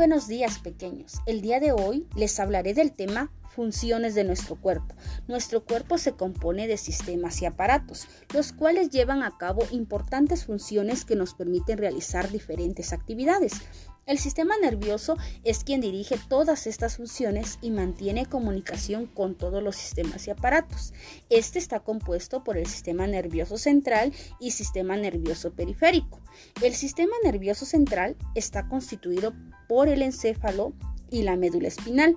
buenos días pequeños. El día de hoy les hablaré del tema funciones de nuestro cuerpo. Nuestro cuerpo se compone de sistemas y aparatos, los cuales llevan a cabo importantes funciones que nos permiten realizar diferentes actividades. El sistema nervioso es quien dirige todas estas funciones y mantiene comunicación con todos los sistemas y aparatos. Este está compuesto por el sistema nervioso central y sistema nervioso periférico. El sistema nervioso central está constituido por el encéfalo y la médula espinal.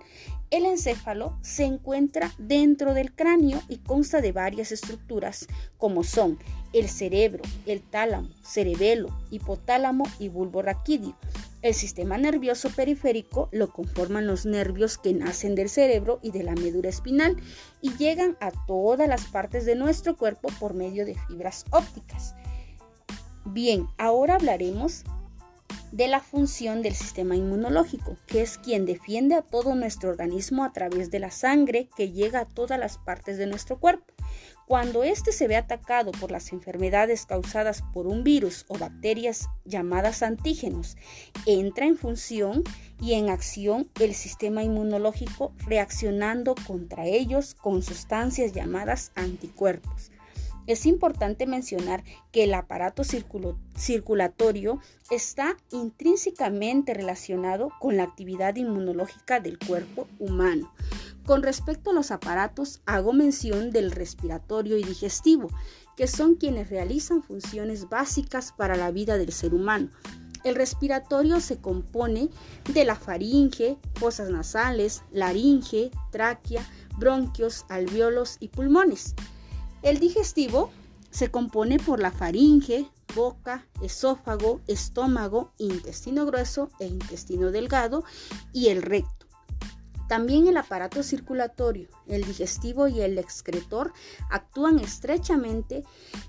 El encéfalo se encuentra dentro del cráneo y consta de varias estructuras como son el cerebro, el tálamo, cerebelo, hipotálamo y bulbo raquídeo. El sistema nervioso periférico lo conforman los nervios que nacen del cerebro y de la médula espinal y llegan a todas las partes de nuestro cuerpo por medio de fibras ópticas. Bien, ahora hablaremos de la función del sistema inmunológico, que es quien defiende a todo nuestro organismo a través de la sangre que llega a todas las partes de nuestro cuerpo. Cuando éste se ve atacado por las enfermedades causadas por un virus o bacterias llamadas antígenos, entra en función y en acción el sistema inmunológico reaccionando contra ellos con sustancias llamadas anticuerpos. Es importante mencionar que el aparato circulatorio está intrínsecamente relacionado con la actividad inmunológica del cuerpo humano. Con respecto a los aparatos, hago mención del respiratorio y digestivo, que son quienes realizan funciones básicas para la vida del ser humano. El respiratorio se compone de la faringe, fosas nasales, laringe, tráquea, bronquios, alveolos y pulmones. El digestivo se compone por la faringe, boca, esófago, estómago, intestino grueso e intestino delgado y el recto. También el aparato circulatorio, el digestivo y el excretor actúan estrechamente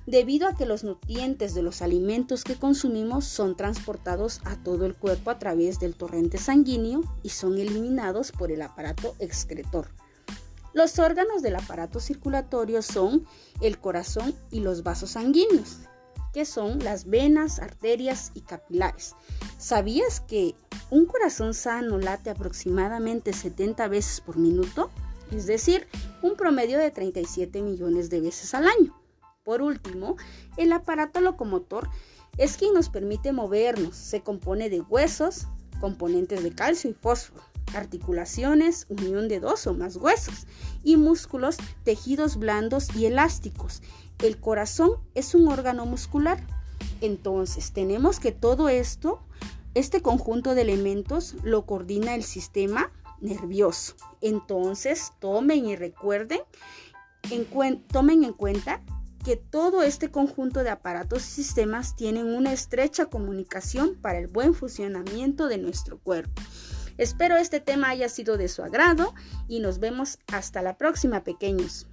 debido a que los nutrientes de los alimentos que consumimos son transportados a todo el cuerpo a través del torrente sanguíneo y son eliminados por el aparato excretor. Los órganos del aparato circulatorio son el corazón y los vasos sanguíneos, que son las venas, arterias y capilares. ¿Sabías que un corazón sano late aproximadamente 70 veces por minuto? Es decir, un promedio de 37 millones de veces al año. Por último, el aparato locomotor es quien nos permite movernos. Se compone de huesos, componentes de calcio y fósforo articulaciones, unión de dos o más huesos, y músculos, tejidos blandos y elásticos. El corazón es un órgano muscular. Entonces, tenemos que todo esto, este conjunto de elementos, lo coordina el sistema nervioso. Entonces, tomen y recuerden, tomen en cuenta que todo este conjunto de aparatos y sistemas tienen una estrecha comunicación para el buen funcionamiento de nuestro cuerpo. Espero este tema haya sido de su agrado y nos vemos hasta la próxima, pequeños.